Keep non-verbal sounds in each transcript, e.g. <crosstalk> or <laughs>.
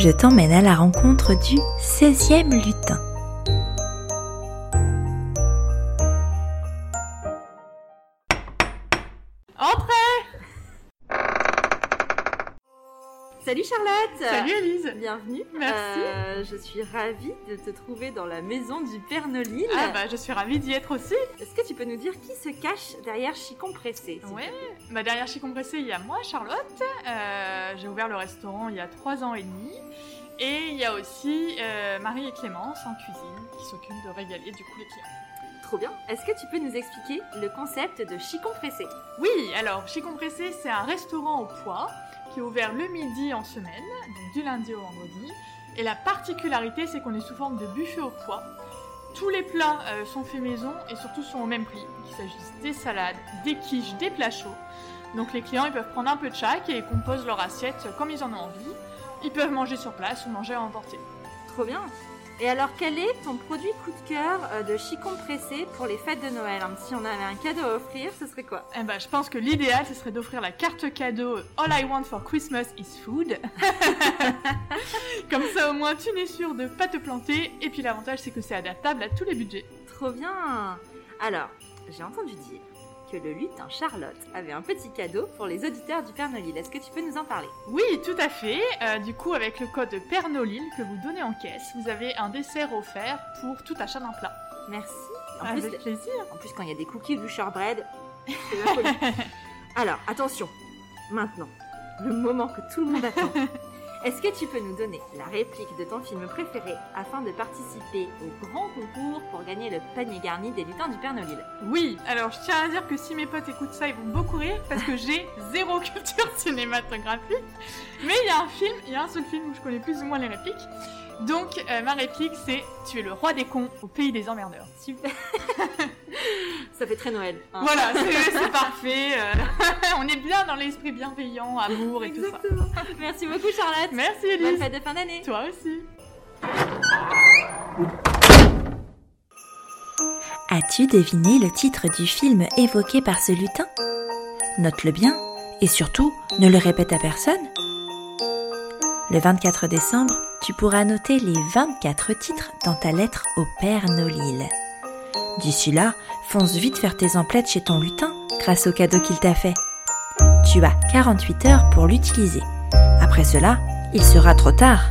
Je t'emmène à la rencontre du 16e lutin. Salut Charlotte. Salut Elise Bienvenue. Merci. Euh, Je suis ravie de te trouver dans la maison du Père Nolil. Ah bah je suis ravie d'y être aussi. Est-ce que tu peux nous dire qui se cache derrière Chicon Pressé Ouais, bah derrière chez Compressé il y a moi Charlotte, Euh, j'ai ouvert le restaurant il y a 3 ans et demi, et il y a aussi euh, Marie et Clémence en cuisine qui s'occupent de régaler du coup les clients. Trop bien. Est-ce que tu peux nous expliquer le concept de Chicon Pressé? Oui, alors chez Compressé c'est un restaurant au poids qui est ouvert le midi en semaine, donc du lundi au vendredi, et la particularité c'est qu'on est sous forme de buffet au poids. Tous les plats euh, sont faits maison et surtout sont au même prix, qu'il s'agisse des salades, des quiches, des plats chauds. Donc les clients ils peuvent prendre un peu de chaque et composent leur assiette comme ils en ont envie. Ils peuvent manger sur place ou manger à emporter. Trop bien Et alors, quel est ton produit coup de cœur euh, de Chicon Pressé pour les fêtes de Noël? Si on avait un cadeau à offrir, ce serait quoi? Eh ben, je pense que l'idéal ce serait d'offrir la carte cadeau All I Want for Christmas is Food. <laughs> comme ça au moins tu n'es sûr de pas te planter et puis l'avantage c'est que c'est adaptable à tous les budgets. Trop bien Alors, j'ai entendu dire que le lutin Charlotte avait un petit cadeau pour les auditeurs du Père Nolil. Est-ce que tu peux nous en parler? Oui, tout à fait. Euh, du coup, avec le code Pernolil que vous donnez en caisse, vous avez un dessert offert pour tout achat d'un plat. Merci. En, Avec plus, plaisir. en plus, quand il y a des cookies du shortbread, c'est la <laughs> folie. Alors, attention. Maintenant, le moment que tout le monde attend. <laughs> Est-ce que tu peux nous donner la réplique de ton film préféré afin de participer au grand concours pour gagner le panier garni des lutins du Père Nolil Oui, alors je tiens à dire que si mes potes écoutent ça, ils vont beaucoup rire parce que j'ai <laughs> zéro culture cinématographique. Mais il y a un film, il y a un seul film où je connais plus ou moins les répliques. Donc euh, ma réplique c'est Tu es le roi des cons au pays des emmerdeurs. Super. <laughs> Ça fait très Noël. hein. Voilà, c'est c'est parfait. Dans l'esprit bienveillant, amour et tout ça. Exactement. Merci beaucoup Charlotte. Merci Bonne Elise. fête de fin d'année. Toi aussi. As-tu deviné le titre du film évoqué par ce lutin? Note-le bien et surtout ne le répète à personne. Le 24 décembre, tu pourras noter les 24 titres dans ta lettre au Père Nolil. D'ici là, fonce vite faire tes emplettes chez ton lutin grâce au cadeau qu'il t'a fait. Tu as 48 heures pour l'utiliser. Après cela, il sera trop tard.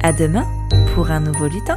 À demain pour un nouveau lutin.